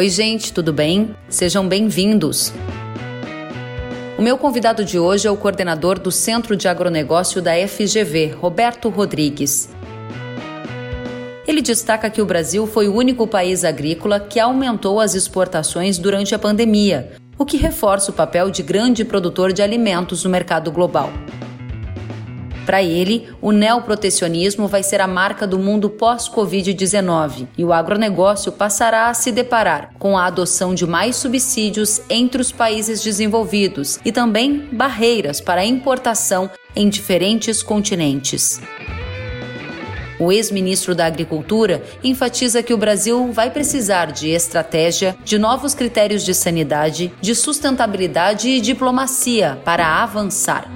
Oi, gente, tudo bem? Sejam bem-vindos. O meu convidado de hoje é o coordenador do Centro de Agronegócio da FGV, Roberto Rodrigues. Ele destaca que o Brasil foi o único país agrícola que aumentou as exportações durante a pandemia, o que reforça o papel de grande produtor de alimentos no mercado global. Para ele, o neoprotecionismo vai ser a marca do mundo pós-Covid-19 e o agronegócio passará a se deparar com a adoção de mais subsídios entre os países desenvolvidos e também barreiras para a importação em diferentes continentes. O ex-ministro da Agricultura enfatiza que o Brasil vai precisar de estratégia, de novos critérios de sanidade, de sustentabilidade e diplomacia para avançar.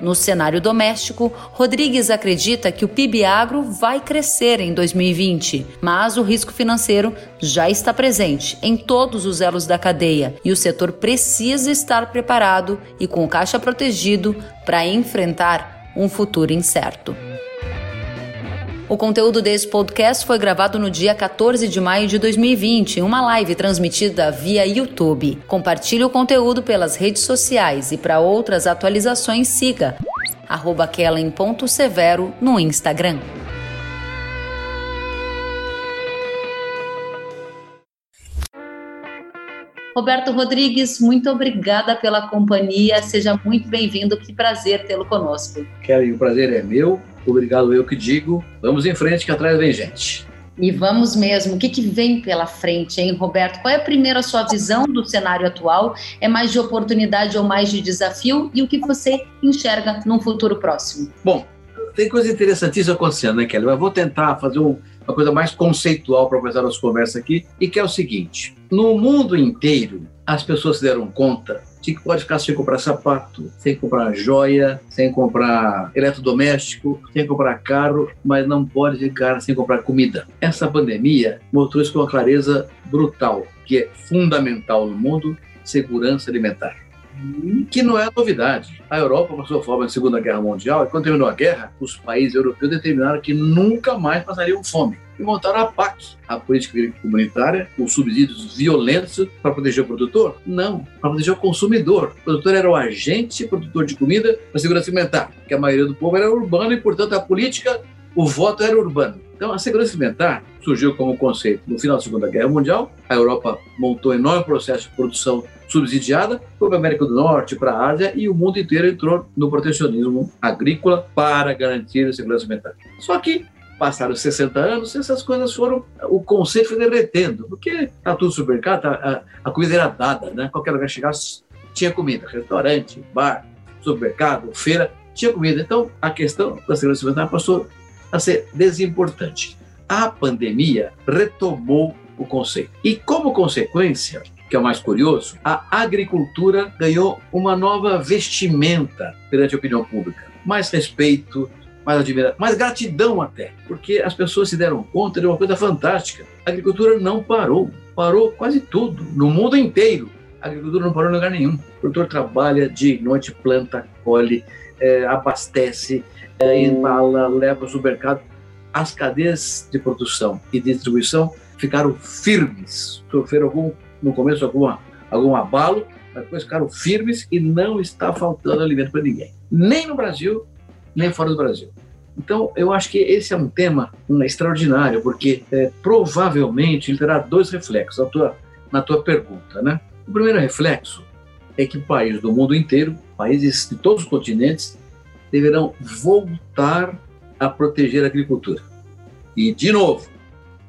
No cenário doméstico, Rodrigues acredita que o PIB agro vai crescer em 2020, mas o risco financeiro já está presente em todos os elos da cadeia e o setor precisa estar preparado e com caixa protegido para enfrentar um futuro incerto. O conteúdo desse podcast foi gravado no dia 14 de maio de 2020, em uma live transmitida via YouTube. Compartilhe o conteúdo pelas redes sociais e para outras atualizações siga arroba Kellen.severo no Instagram. Roberto Rodrigues, muito obrigada pela companhia. Seja muito bem-vindo. Que prazer tê-lo conosco. Kelly, o prazer é meu. Obrigado, eu que digo. Vamos em frente, que atrás vem gente. E vamos mesmo. O que, que vem pela frente, hein, Roberto? Qual é a primeira sua visão do cenário atual? É mais de oportunidade ou mais de desafio? E o que você enxerga num futuro próximo? Bom, tem coisa interessantíssima acontecendo, né, Kelly? Mas vou tentar fazer um, uma coisa mais conceitual para começar a nossa conversa aqui, e que é o seguinte: no mundo inteiro, as pessoas se deram conta de que pode ficar sem comprar sapato, sem comprar joia, sem comprar eletrodoméstico, sem comprar carro, mas não pode ficar sem comprar comida. Essa pandemia mostrou isso com uma clareza brutal, que é fundamental no mundo, segurança alimentar que não é novidade. A Europa passou fome na Segunda Guerra Mundial e quando terminou a guerra, os países europeus determinaram que nunca mais passariam fome e montaram a PAC, a política comunitária, com subsídios violentos para proteger o produtor? Não, para proteger o consumidor. O produtor era o agente produtor de comida para segurança alimentar, que a maioria do povo era urbano e, portanto, a política, o voto era urbano. Então, a segurança alimentar surgiu como conceito no final da Segunda Guerra Mundial. A Europa montou um enorme processo de produção subsidiada, foi para a América do Norte, para a Ásia e o mundo inteiro entrou no protecionismo agrícola para garantir a segurança alimentar. Só que passaram 60 anos, essas coisas foram, o conceito foi derretendo, porque está tudo supermercado, a, a, comida era dada, né? Qualquer lugar que chegasse tinha comida, restaurante, bar, supermercado, feira, tinha comida. Então a questão da segurança alimentar passou a ser desimportante. A pandemia retomou o conceito. E como consequência, que é o mais curioso, a agricultura ganhou uma nova vestimenta perante a opinião pública. Mais respeito, mais admiração, mais gratidão até, porque as pessoas se deram conta de uma coisa fantástica. A agricultura não parou, parou quase tudo, no mundo inteiro. A agricultura não parou em lugar nenhum. O produtor trabalha de noite, planta, colhe, é, abastece, é, embala, leva ao supermercado. As cadeias de produção e distribuição ficaram firmes, sofreram algum no começo alguma, algum abalo, mas depois ficaram firmes e não está faltando alimento para ninguém. Nem no Brasil, nem fora do Brasil. Então, eu acho que esse é um tema um, extraordinário, porque é, provavelmente ele terá dois reflexos na tua, na tua pergunta. Né? O primeiro reflexo é que países do mundo inteiro, países de todos os continentes, deverão voltar a proteger a agricultura. E, de novo,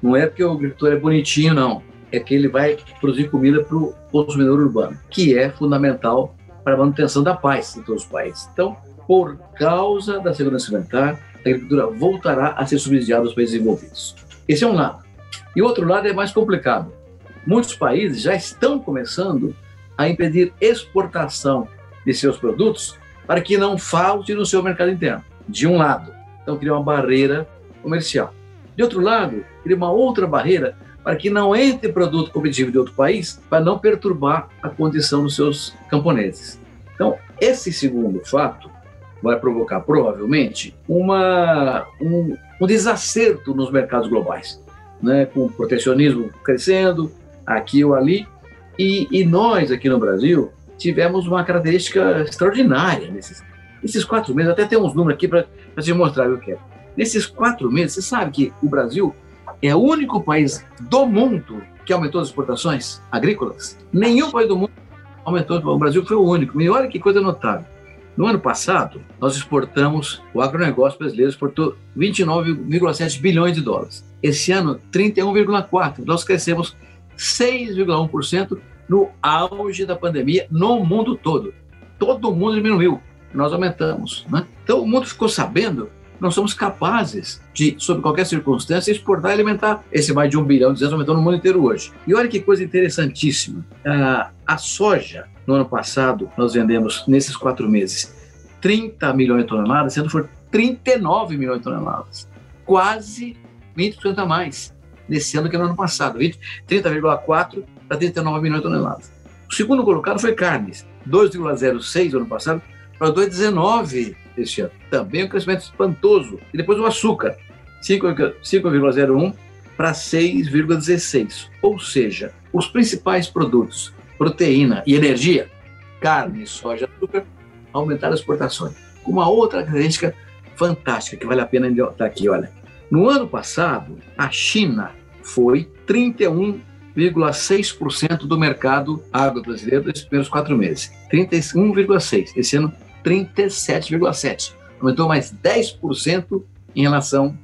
não é porque o agricultor é bonitinho, não é que ele vai produzir comida para o consumidor urbano, que é fundamental para a manutenção da paz em todos os países. Então, por causa da segurança alimentar, a agricultura voltará a ser subsidiada aos países desenvolvidos. Esse é um lado. E o outro lado é mais complicado. Muitos países já estão começando a impedir exportação de seus produtos para que não falte no seu mercado interno. De um lado, então cria uma barreira comercial. De outro lado, cria uma outra barreira para que não entre produto competitivo de outro país, para não perturbar a condição dos seus camponeses. Então, esse segundo fato vai provocar provavelmente uma, um, um desacerto nos mercados globais, né? com o protecionismo crescendo, aqui ou ali. E, e nós, aqui no Brasil, tivemos uma característica extraordinária nesses, nesses quatro meses. Até tem uns números aqui para te mostrar o que é. Nesses quatro meses, você sabe que o Brasil é o único país do mundo que aumentou as exportações agrícolas. Nenhum país do mundo aumentou. O Brasil foi o único. E olha que coisa notável. No ano passado, nós exportamos, o agronegócio brasileiro exportou 29,7 bilhões de dólares. Esse ano, 31,4. Nós crescemos 6,1% no auge da pandemia no mundo todo. Todo mundo diminuiu, nós aumentamos. Né? Então, o mundo ficou sabendo nós somos capazes de, sob qualquer circunstância, exportar e alimentar esse mais de um bilhão de anos aumentando no mundo inteiro hoje. E olha que coisa interessantíssima. A soja, no ano passado, nós vendemos, nesses quatro meses, 30 milhões de toneladas, sendo for 39 milhões de toneladas. Quase 20% a mais nesse ano que no ano passado. 30,4 para 39 milhões de toneladas. O segundo colocado foi carnes, 2,06 no ano passado para 2,19 este ano. Também um crescimento espantoso. E depois o açúcar, 5,01 para 6,16. Ou seja, os principais produtos, proteína e energia, carne, soja, açúcar, aumentaram as exportações. Uma outra característica fantástica que vale a pena estar aqui, olha. No ano passado, a China foi 31,6% do mercado agro brasileiro nesses primeiros quatro meses. 31,6%. Esse ano, 37,7%. Aumentou mais 10% em relação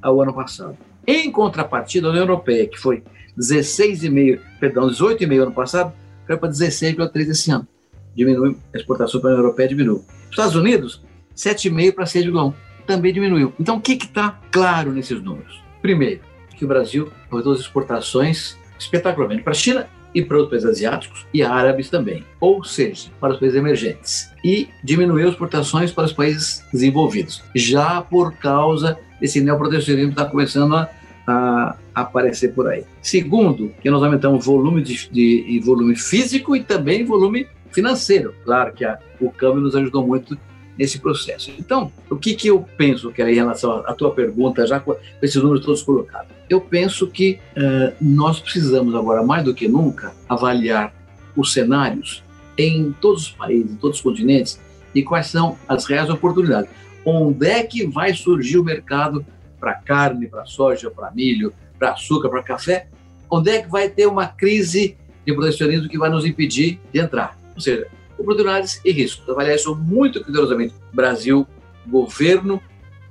ao ano passado. Em contrapartida, a União Europeia, que foi 16,5%, perdão, 18,5% ano passado, foi para 16,3% esse ano. Diminui, a exportação para a União Europeia diminuiu. Estados Unidos, 7,5% para 6,1%, também diminuiu. Então, o que está claro nesses números? Primeiro, que o Brasil aumentou as exportações espetacularmente para a China e para os países asiáticos e árabes também, ou seja, para os países emergentes. E diminuiu as exportações para os países desenvolvidos, já por causa desse neoprotecionismo que está começando a, a, aparecer por aí. Segundo, que nós aumentamos volume de, de, volume físico e também volume financeiro. Claro que a, o câmbio nos ajudou muito nesse processo. Então, o que, que eu penso que é em relação à tua pergunta, já com esses números todos colocados? Eu penso que uh, nós precisamos agora, mais do que nunca, avaliar os cenários em todos os países, em todos os continentes, e quais são as reais oportunidades. Onde é que vai surgir o mercado para carne, para soja, para milho, para açúcar, para café? Onde é que vai ter uma crise de protecionismo que vai nos impedir de entrar? Ou seja, oportunidades e riscos. Avaliar isso muito cuidadosamente. Brasil, governo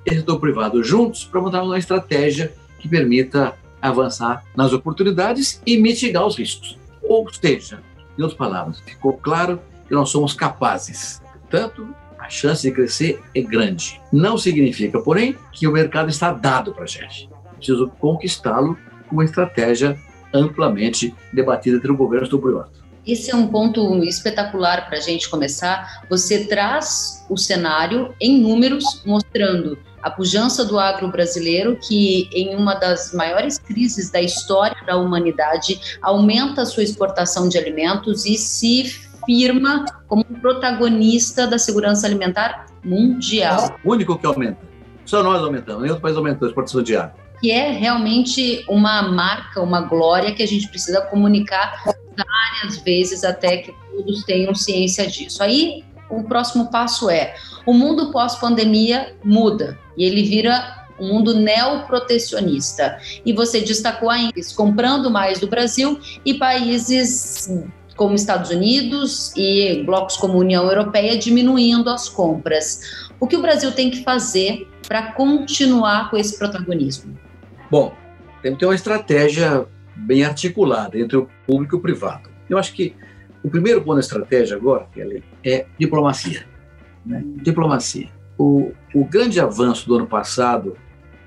e setor privado juntos para montar uma estratégia que permita avançar nas oportunidades e mitigar os riscos. Ou seja, em outras palavras, ficou claro que nós somos capazes. Portanto, a chance de crescer é grande. Não significa, porém, que o mercado está dado para a gente. Preciso conquistá-lo com uma estratégia amplamente debatida entre o governo e o privado. Esse é um ponto espetacular para a gente começar. Você traz o cenário em números, mostrando a pujança do agro brasileiro, que em uma das maiores crises da história da humanidade, aumenta a sua exportação de alimentos e se firma como protagonista da segurança alimentar mundial. O único que aumenta. Só nós aumentamos, nenhum outro país aumentou a exportação de agro. Que é realmente uma marca, uma glória que a gente precisa comunicar várias vezes até que todos tenham ciência disso. Aí o próximo passo é: o mundo pós-pandemia muda e ele vira um mundo neoprotecionista. E você destacou ainda comprando mais do Brasil e países como Estados Unidos e blocos como União Europeia diminuindo as compras. O que o Brasil tem que fazer para continuar com esse protagonismo? Bom, tem que ter uma estratégia bem articulada entre o público e o privado. Eu acho que o primeiro ponto da estratégia agora, Kelly, é diplomacia. Né? Diplomacia. O, o grande avanço do ano passado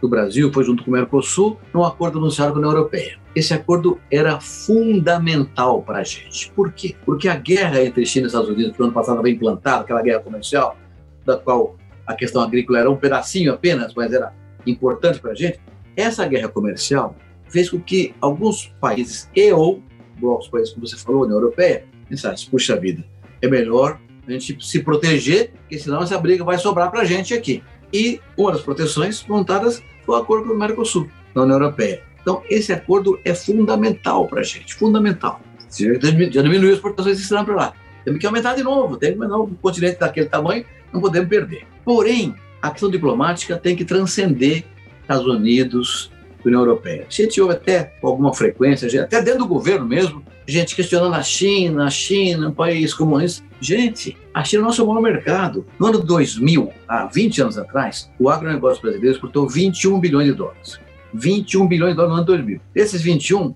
do Brasil foi junto com o Mercosul num acordo anunciado com a União Europeia. Esse acordo era fundamental para a gente. Por quê? Porque a guerra entre China e Estados Unidos, que no ano passado foi implantada, aquela guerra comercial, da qual a questão agrícola era um pedacinho apenas, mas era importante para a gente, essa guerra comercial fez com que alguns países e ou blocos países, como você falou, União Europeia, pensassem, puxa vida, é melhor a gente se proteger, porque senão essa briga vai sobrar para a gente aqui. E uma das proteções montadas foi o acordo com o Mercosul, na União Europeia. Então, esse acordo é fundamental para a gente, fundamental. Já diminuiu as exportações de para lá. Temos que aumentar de novo, tem que aumentar um continente daquele tamanho, não podemos perder. Porém, a questão diplomática tem que transcender Estados Unidos, União Europeia. A gente ouve até com alguma frequência, até dentro do governo mesmo, gente questionando a China, a China, um país comunista. Gente, a China é o nosso maior mercado. No ano 2000, há 20 anos atrás, o agronegócio brasileiro exportou 21 bilhões de dólares. 21 bilhões de dólares no ano 2000. Desses 21,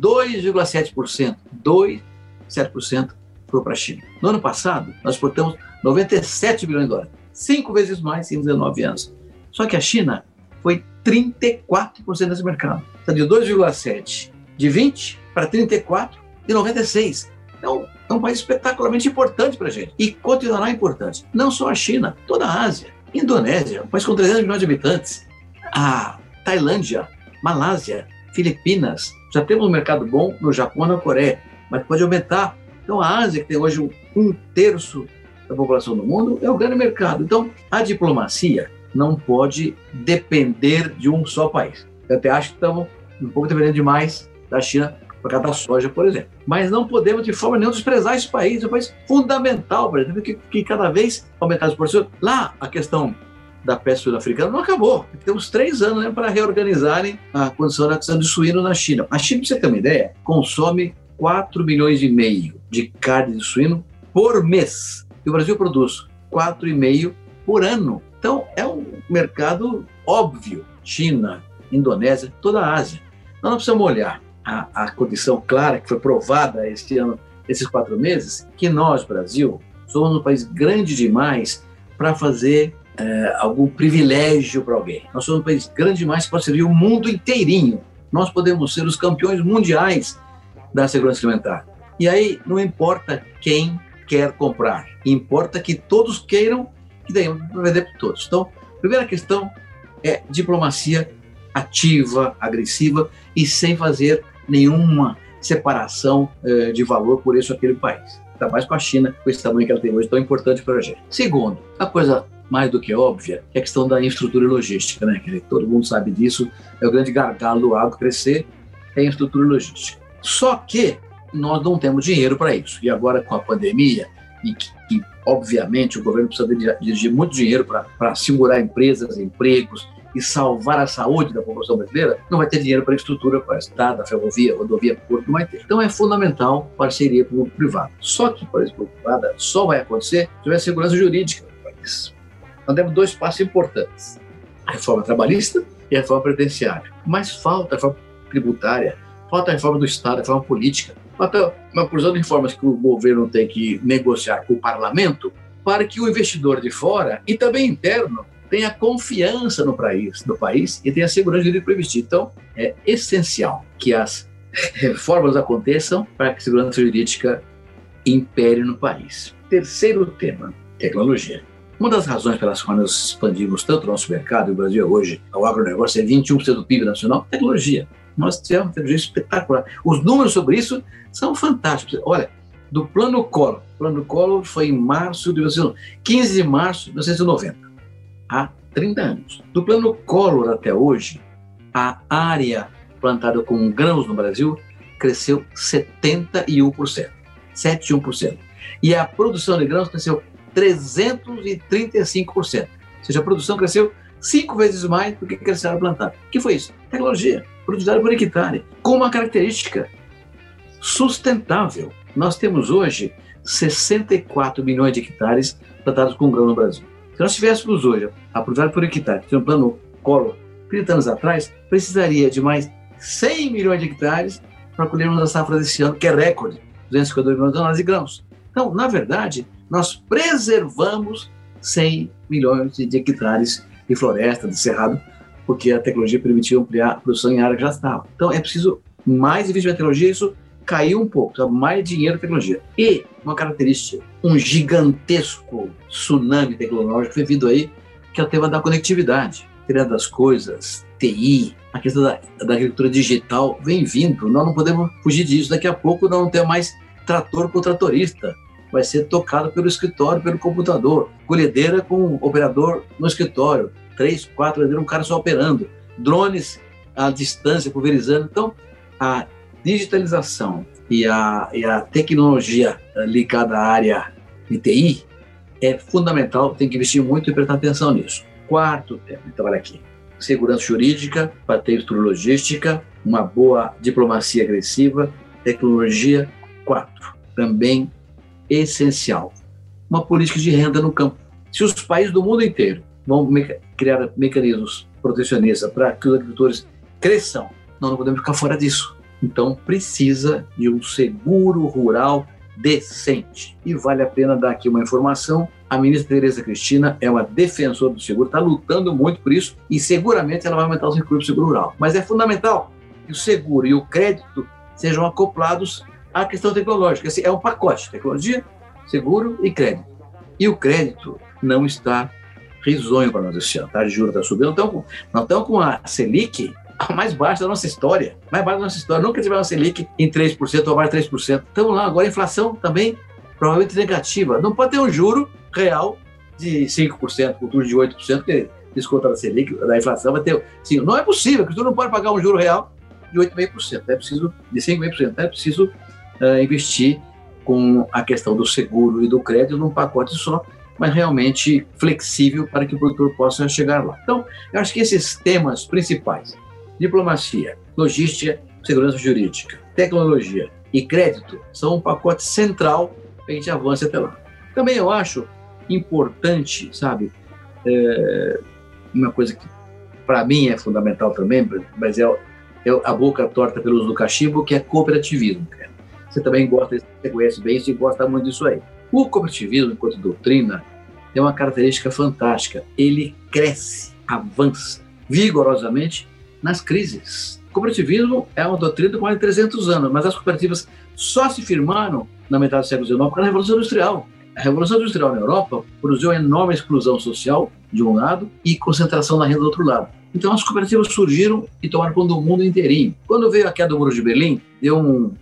2,7%, 2,7% foi para a China. No ano passado, nós exportamos 97 bilhões de dólares, cinco vezes mais em 19 anos. Só que a China foi 34% desse mercado. Então, de 2,7 de 20 para 34 de 96. Então, é um país espetacularmente importante para a gente e continuará importante. Não só a China, toda a Ásia. Indonésia, um país com 300 milhões de habitantes. A Tailândia, Malásia, Filipinas. Já temos um mercado bom no Japão e na Coreia, mas pode aumentar. Então, a Ásia, que tem hoje um terço da população do mundo, é o grande mercado. Então, a diplomacia não pode depender de um só país. Eu até acho que estamos um pouco dependendo demais da China por causa da soja, por exemplo. Mas não podemos, de forma nenhuma, desprezar esse país. É um país fundamental, por exemplo, que, que cada vez aumentar as exportações. Lá, a questão da peste sul-africana não acabou. Temos três anos né, para reorganizarem a condição da de suíno na China. A China, para você ter uma ideia, consome 4 milhões e meio de carne de suíno por mês. E o Brasil produz 4,5 por ano. Então, é um mercado óbvio. China, Indonésia, toda a Ásia. Nós não precisamos olhar a, a condição clara que foi provada este ano, esses quatro meses, que nós, Brasil, somos um país grande demais para fazer é, algum privilégio para alguém. Nós somos um país grande demais pode servir o mundo inteirinho. Nós podemos ser os campeões mundiais da segurança alimentar. E aí não importa quem quer comprar, importa que todos queiram que daí vai vender para todos. Então, primeira questão é diplomacia ativa, agressiva e sem fazer nenhuma separação eh, de valor por isso aquele país. Ainda mais com a China, com esse tamanho que ela tem hoje, tão importante para a gente. Segundo, a coisa mais do que óbvia é a questão da infraestrutura logística, né? Que todo mundo sabe disso, é o grande gargalo do agro crescer, é a infraestrutura logística. Só que nós não temos dinheiro para isso. E agora com a pandemia, e obviamente o governo precisa dirigir muito dinheiro para segurar empresas, empregos e salvar a saúde da população brasileira, não vai ter dinheiro para infraestrutura, para a estrada, ferrovia, rodovia, porto, não vai ter. Então é fundamental parceria público-privada. Só que parceria público-privada só vai acontecer se tiver segurança jurídica no país. Nós temos dois passos importantes: a reforma trabalhista e a reforma previdenciária. Mas falta a reforma tributária, falta a reforma do Estado, a reforma política, falta uma porção de reformas que o governo tem que negociar com o parlamento para que o investidor de fora e também interno tenha confiança no país, no país e tenha segurança para investir. Então, é essencial que as reformas aconteçam para que a segurança jurídica impere no país. Terceiro tema, tecnologia. Uma das razões pelas quais nós expandimos tanto o nosso mercado, e o Brasil hoje, o agronegócio é 21% do PIB nacional, tecnologia. Nós tivemos uma tecnologia espetacular. Os números sobre isso são fantásticos. Olha, do Plano Collor, o Plano Collor foi em março de 15 de março de 1990, há 30 anos. Do Plano Collor até hoje, a área plantada com grãos no Brasil cresceu 71%, 71%. E a produção de grãos cresceu 335%. Ou seja, a produção cresceu cinco vezes mais do que cresceu a plantar. O que foi isso? Tecnologia, produzida por hectare, com uma característica sustentável. Nós temos hoje 64 milhões de hectares plantados com grão no Brasil. Se nós tivéssemos hoje a produção por hectare, que um plano colo 30 anos atrás, precisaria de mais 100 milhões de hectares para colhermos a safra desse ano, que é recorde, 252 milhões de toneladas de grãos. Então, na verdade, nós preservamos 100 milhões de hectares de floresta, de cerrado, porque a tecnologia permitiu ampliar a produção em área que já estava. Então é preciso mais investimento em tecnologia, isso caiu um pouco, mais dinheiro em tecnologia. E uma característica, um gigantesco tsunami tecnológico foi vindo aí, que é o tema da conectividade, internet das coisas, TI, a questão da, da agricultura digital vem vindo, nós não podemos fugir disso. Daqui a pouco nós não temos mais trator com tratorista, vai ser tocado pelo escritório, pelo computador. Colhedeira com operador no escritório. Três, quatro, um cara só operando. Drones à distância, pulverizando. Então, a digitalização e a, e a tecnologia ligada à área de TI é fundamental, tem que investir muito e prestar atenção nisso. Quarto tema, então olha aqui, segurança jurídica, patente logística, uma boa diplomacia agressiva, tecnologia. Quatro, também essencial, uma política de renda no campo. Se os países do mundo inteiro vão criar mecanismos protecionistas para que os agricultores cresçam, nós não podemos ficar fora disso. Então, precisa de um seguro rural decente. E vale a pena dar aqui uma informação: a ministra Tereza Cristina é uma defensora do seguro, está lutando muito por isso e seguramente ela vai aumentar os recursos do seguro rural. Mas é fundamental que o seguro e o crédito sejam acoplados à questão tecnológica. É um pacote: tecnologia, seguro e crédito. E o crédito não está risonho para nós esse ano. Tá? A juros está subindo. Então, nós estamos com a Selic a mais baixa da nossa história. Mais baixa da nossa história. Nunca tivemos uma Selic em 3% ou mais de 3%. Estamos lá. Agora a inflação também provavelmente negativa. Não pode ter um juro real de 5%, futuro de 8%, que desconta da Selic, da inflação, vai ter. Sim, não é possível, que tu não pode pagar um juro real de 8,5%. É preciso, de 5,5%. É preciso uh, investir com a questão do seguro e do crédito num pacote só mas realmente flexível para que o produtor possa chegar lá. Então, eu acho que esses temas principais, diplomacia, logística, segurança jurídica, tecnologia e crédito, são um pacote central para a gente avance até lá. Também eu acho importante, sabe, é, uma coisa que para mim é fundamental também, mas é, é, a boca torta pelo uso do cachimbo, que é cooperativismo. Você também gosta, você conhece bem isso e gosta muito disso aí. O cooperativismo, enquanto doutrina, tem uma característica fantástica. Ele cresce, avança vigorosamente nas crises. O cooperativismo é uma doutrina com mais de 300 anos, mas as cooperativas só se firmaram na metade do século XIX causa da Revolução Industrial. A Revolução Industrial na Europa produziu enorme exclusão social, de um lado, e concentração na renda do outro lado. Então as cooperativas surgiram e tomaram conta do mundo inteirinho. Quando veio a queda do Muro de Berlim, deu um,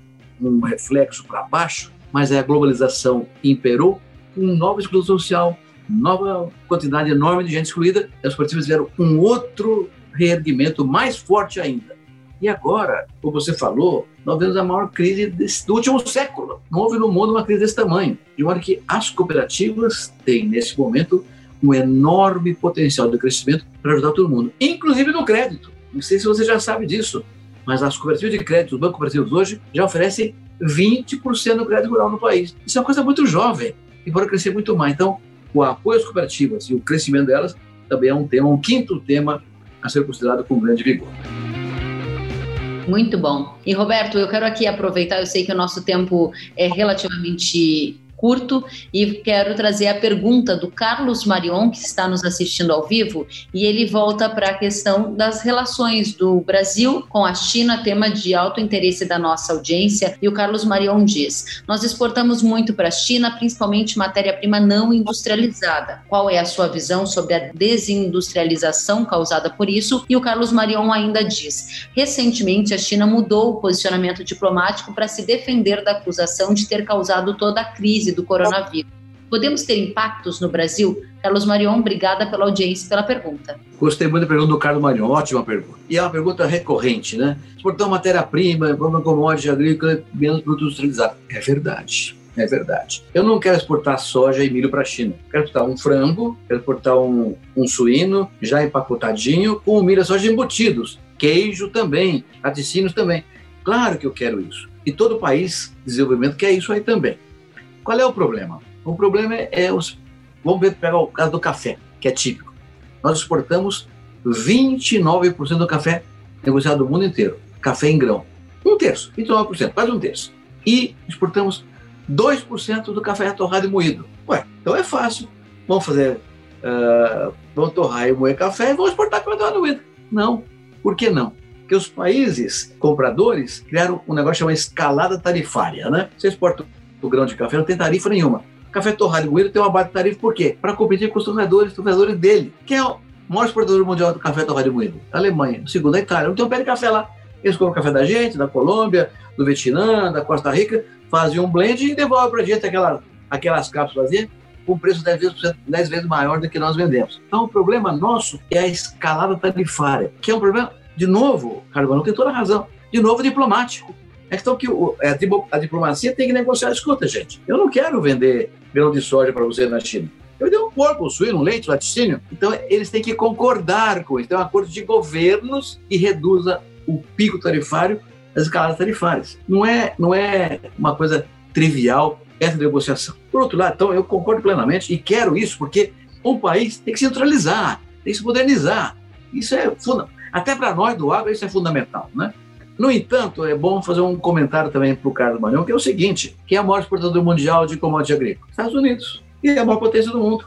um reflexo para baixo, mas a globalização imperou com nova exclusão social, nova quantidade enorme de gente excluída, as cooperativas tiveram um outro reerguimento mais forte ainda. E agora, como você falou, nós vemos a maior crise desse, do último século. Não houve no mundo uma crise desse tamanho. De modo que as cooperativas têm, nesse momento, um enorme potencial de crescimento para ajudar todo mundo, inclusive no crédito. Não sei se você já sabe disso, mas as cooperativas de crédito, os bancos cooperativos hoje, já oferecem 20% do crédito rural no país. Isso é uma coisa muito jovem e pode crescer muito mais. Então, o apoio às cooperativas e o crescimento delas também é um tema, um quinto tema a ser considerado com grande vigor. Muito bom. E Roberto, eu quero aqui aproveitar, eu sei que o nosso tempo é relativamente curto e quero trazer a pergunta do Carlos Marion, que está nos assistindo ao vivo, e ele volta para a questão das relações do Brasil com a China, tema de alto interesse da nossa audiência. E o Carlos Marion diz: Nós exportamos muito para a China, principalmente matéria-prima não industrializada. Qual é a sua visão sobre a desindustrialização causada por isso? E o Carlos Marion ainda diz: Recentemente, a China mudou o posicionamento diplomático para se defender da acusação de ter causado toda a crise crise do coronavírus. Podemos ter impactos no Brasil? Carlos Marion, obrigada pela audiência e pela pergunta. Gostei muito da pergunta do Carlos Marion, ótima pergunta. E é uma pergunta recorrente, né? Exportar matéria-prima, uma commodity agrícola, menos produto industrializado. É verdade. É verdade. Eu não quero exportar soja e milho para a China. Quero exportar um frango, quero exportar um, um suíno já empacotadinho com milho e soja embutidos. Queijo também, laticínios também. Claro que eu quero isso. E todo país de desenvolvimento quer isso aí também. Qual é o problema? O problema é, os. Vamos ver, pegar o caso do café, que é típico. Nós exportamos 29% do café negociado do mundo inteiro, café em grão. Um terço, 29%, quase um terço. E exportamos 2% do café torrado e moído. Ué, então é fácil. Vamos fazer. Uh, torrar e moer café e vamos exportar café torrado e moído. Não. Por que não? Porque os países compradores criaram um negócio chamado escalada tarifária, né? Você exporta o grão de café não tem tarifa nenhuma. Café torrado e moído tem uma baixa tarifa por quê? Para competir com os tornadores, tornadores dele. Quem é o maior exportador mundial do café torrado e moído? Alemanha. O segundo é Itália. Não tem um pé de café lá. Eles compram café da gente, da Colômbia, do Vietnã, da Costa Rica, fazem um blend e devolvem para a gente aquela, aquelas cápsulas com preço 10 vezes, 10 vezes maior do que nós vendemos. Então, o problema nosso é a escalada tarifária, que é um problema de novo, Carvalho tem toda a razão, de novo diplomático. É questão que é, a diplomacia tem que negociar. Escuta, gente, eu não quero vender grão de soja para você na China. Eu dei um porco, um suíno, um leite, laticínio. Então, eles têm que concordar com isso. Então, é um acordo de governos que reduza o pico tarifário das escaladas tarifárias. Não é, não é uma coisa trivial essa negociação. Por outro lado, então, eu concordo plenamente e quero isso porque o país tem que se neutralizar, tem que se modernizar. Isso é fundamental. Até para nós do agro, isso é fundamental, né? No entanto, é bom fazer um comentário também para o Carlos Manhão, que é o seguinte: quem é o maior exportador mundial de commodity agrícola? Estados Unidos. E é a maior potência do mundo,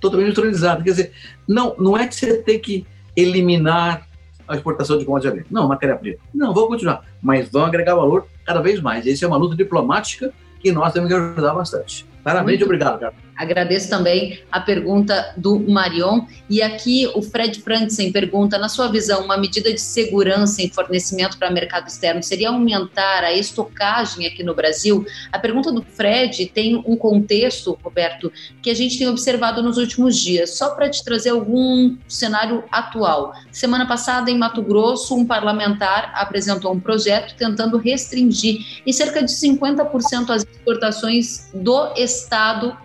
totalmente neutralizada. Quer dizer, não, não é que você tem que eliminar a exportação de commodity agrícola. Não, matéria-prima. Não, vou continuar. Mas vão agregar valor cada vez mais. Essa é uma luta diplomática que nós temos que ajudar bastante. Parabéns e obrigado, cara. Agradeço também a pergunta do Marion. E aqui o Fred Franksen pergunta: na sua visão, uma medida de segurança em fornecimento para mercado externo seria aumentar a estocagem aqui no Brasil? A pergunta do Fred tem um contexto, Roberto, que a gente tem observado nos últimos dias. Só para te trazer algum cenário atual. Semana passada, em Mato Grosso, um parlamentar apresentou um projeto tentando restringir em cerca de 50% as exportações do Estado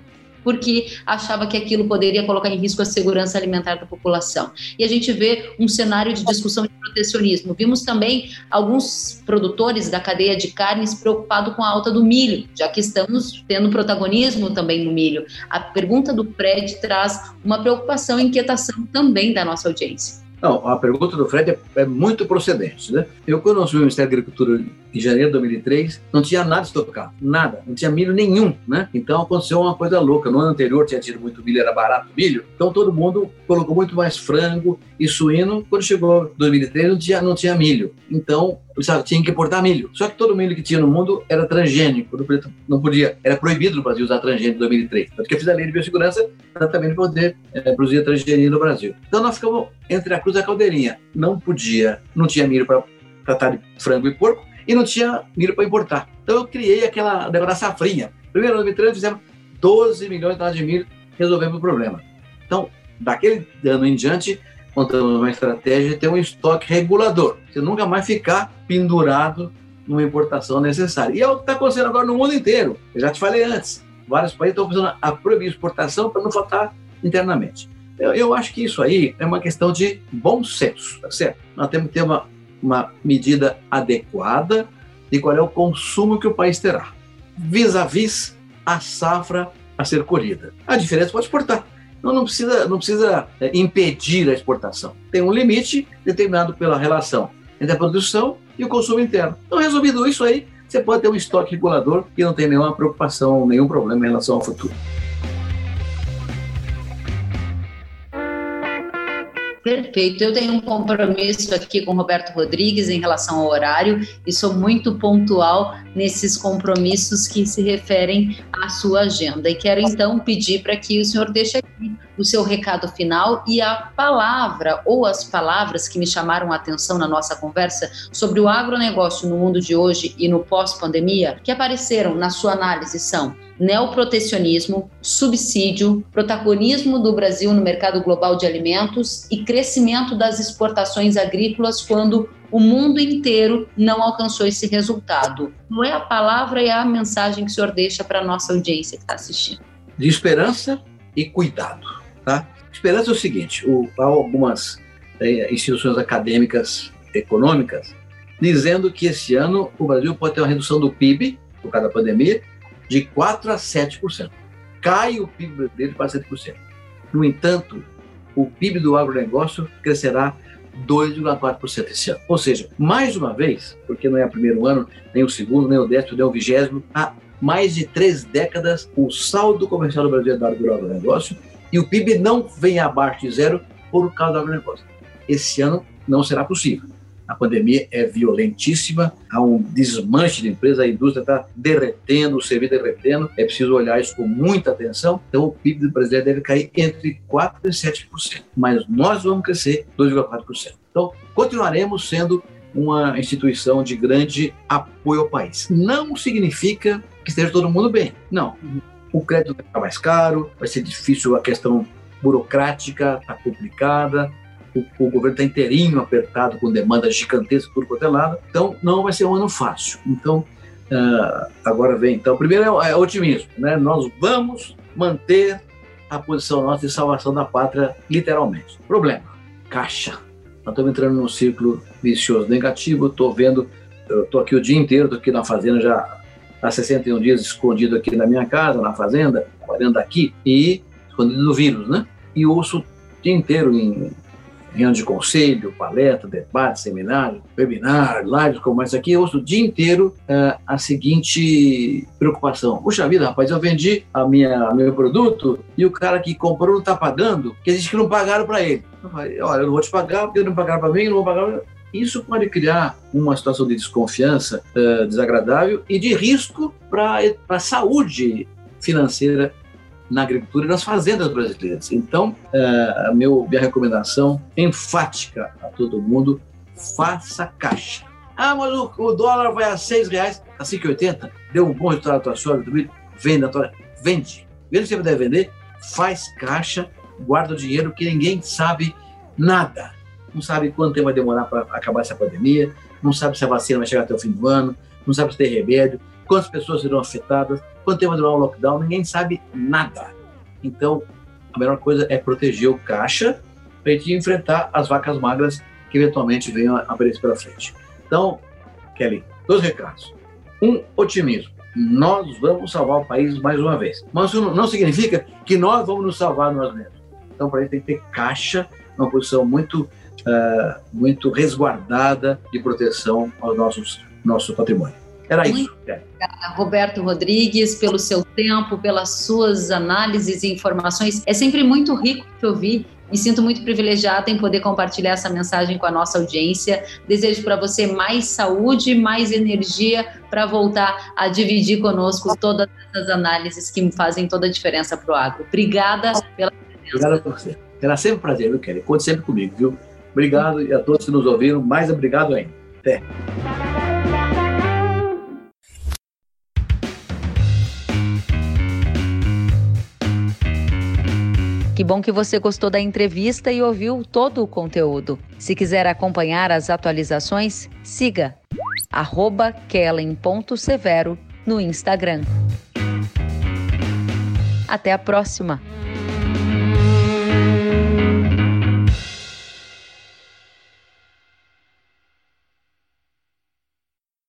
porque achava que aquilo poderia colocar em risco a segurança alimentar da população. E a gente vê um cenário de discussão de protecionismo. Vimos também alguns produtores da cadeia de carnes preocupados com a alta do milho, já que estamos tendo protagonismo também no milho. A pergunta do Fred traz uma preocupação e inquietação também da nossa audiência. Não, a pergunta do Fred é, é muito procedente. Né? Eu, quando assumi o Ministério da Agricultura em janeiro de 2003, não tinha nada estocado, nada, não tinha milho nenhum. Né? Então aconteceu uma coisa louca. No ano anterior tinha tido muito milho, era barato milho, então todo mundo colocou muito mais frango e suíno. Quando chegou 2003, não tinha, não tinha milho. Então tinha que importar milho. Só que todo milho que tinha no mundo era transgênico, não podia, era proibido no Brasil usar transgênico em 2003. Tanto que eu fiz a lei de biossegurança para poder é, produzir transgênico no Brasil. Então nós ficamos entre a cruz e a caldeirinha. Não podia, não tinha milho para tratar de frango e porco e não tinha milho para importar. Então eu criei aquela negócio da safrinha. Primeiro, em 2003, fizemos 12 milhões de toneladas de milho, resolvemos o problema. Então, daquele ano em diante, montamos uma estratégia de ter um estoque regulador. Você nunca mais ficar pendurado numa importação necessária. E é o que está acontecendo agora no mundo inteiro. Eu já te falei antes. Vários países estão começando a proibir exportação para não faltar internamente. Eu, eu, acho que isso aí é uma questão de bom senso, tá certo? Nós temos que ter uma, uma medida adequada de qual é o consumo que o país terá, vis-à-vis -vis a safra a ser colhida. A diferença pode exportar. Então não precisa, não precisa é, impedir a exportação. Tem um limite determinado pela relação entre a produção e o consumo interno. Então, resolvido isso aí, você pode ter um estoque regulador que não tem nenhuma preocupação, nenhum problema em relação ao futuro. Perfeito. Eu tenho um compromisso aqui com Roberto Rodrigues em relação ao horário e sou muito pontual nesses compromissos que se referem à sua agenda. E quero então pedir para que o senhor deixe aqui o seu recado final e a palavra ou as palavras que me chamaram a atenção na nossa conversa sobre o agronegócio no mundo de hoje e no pós-pandemia, que apareceram na sua análise são neoprotecionismo, subsídio, protagonismo do Brasil no mercado global de alimentos e crescimento das exportações agrícolas quando o mundo inteiro não alcançou esse resultado. Não é a palavra e a mensagem que o senhor deixa para a nossa audiência que está assistindo? De esperança e cuidado. Tá? Esperança é o seguinte: o, há algumas é, instituições acadêmicas econômicas dizendo que esse ano o Brasil pode ter uma redução do PIB, por causa da pandemia, de 4% a 7%. Cai o PIB brasileiro para 7%. No entanto, o PIB do agronegócio crescerá 2,4% esse ano. Ou seja, mais uma vez, porque não é o primeiro ano, nem o segundo, nem o décimo, nem o vigésimo, há mais de três décadas, o saldo comercial do Brasil é dado pelo agronegócio e o PIB não vem abaixo de zero por causa do agronegócio. Esse ano não será possível a pandemia é violentíssima, há um desmanche de empresa, a indústria está derretendo, o serviço derretendo, é preciso olhar isso com muita atenção. Então, o PIB do brasileiro deve cair entre 4% e 7%, mas nós vamos crescer 2,4%. Então, continuaremos sendo uma instituição de grande apoio ao país. Não significa que esteja todo mundo bem, não. O crédito vai ficar mais caro, vai ser difícil a questão burocrática, está complicada, o, o governo está inteirinho apertado, com demanda gigantesca por qualquer lado, então não vai ser um ano fácil. Então, uh, agora vem, então, primeiro é, é otimismo, né? Nós vamos manter a posição nossa de salvação da pátria, literalmente. Problema, caixa. Nós estamos entrando num ciclo vicioso negativo, estou vendo, estou aqui o dia inteiro, estou aqui na fazenda já há 61 dias escondido aqui na minha casa, na fazenda, trabalhando aqui, e escondido do vírus, né? E ouço o dia inteiro em reunião de conselho, palestra, debate, seminário, webinar, lives como essa aqui, eu ouço o dia inteiro uh, a seguinte preocupação. Puxa vida, rapaz, eu vendi a minha meu produto e o cara que comprou não está pagando, que diz que não pagaram para ele. Eu falei, olha, eu não vou te pagar porque não pagaram para mim, não vou pagar. Isso pode criar uma situação de desconfiança uh, desagradável e de risco para a saúde financeira na agricultura e nas fazendas brasileiras. Então, uh, meu, minha recomendação enfática a todo mundo, faça caixa. Ah, mas o, o dólar vai a seis reais, a 5,80, deu um bom resultado na tua soja, vende a tua... Vende. Vende que você puder vender, faz caixa, guarda o dinheiro que ninguém sabe nada. Não sabe quanto tempo vai demorar para acabar essa pandemia, não sabe se a vacina vai chegar até o fim do ano, não sabe se tem remédio, quantas pessoas serão afetadas, quanto tempo vai durar o lockdown, ninguém sabe nada. Então, a melhor coisa é proteger o caixa para gente enfrentar as vacas magras que eventualmente venham a aparecer pela frente. Então, Kelly, dois recados. Um, otimismo. Nós vamos salvar o país mais uma vez. Mas isso não significa que nós vamos nos salvar nós mesmos. Então, para isso tem que ter caixa, uma posição muito, uh, muito resguardada de proteção ao nossos, nosso patrimônio. Era Muito isso. Obrigada, Roberto Rodrigues, pelo seu tempo, pelas suas análises e informações. É sempre muito rico te ouvir. Me sinto muito privilegiada em poder compartilhar essa mensagem com a nossa audiência. Desejo para você mais saúde, mais energia para voltar a dividir conosco todas essas análises que fazem toda a diferença para o agro. Obrigada pela presença. Obrigada por você. Será sempre um prazer, viu, Kelly? Conte sempre comigo, viu? Obrigado e a todos que nos ouviram. Mais obrigado ainda. Até. Que bom que você gostou da entrevista e ouviu todo o conteúdo. Se quiser acompanhar as atualizações, siga kellen.severo no Instagram. Até a próxima!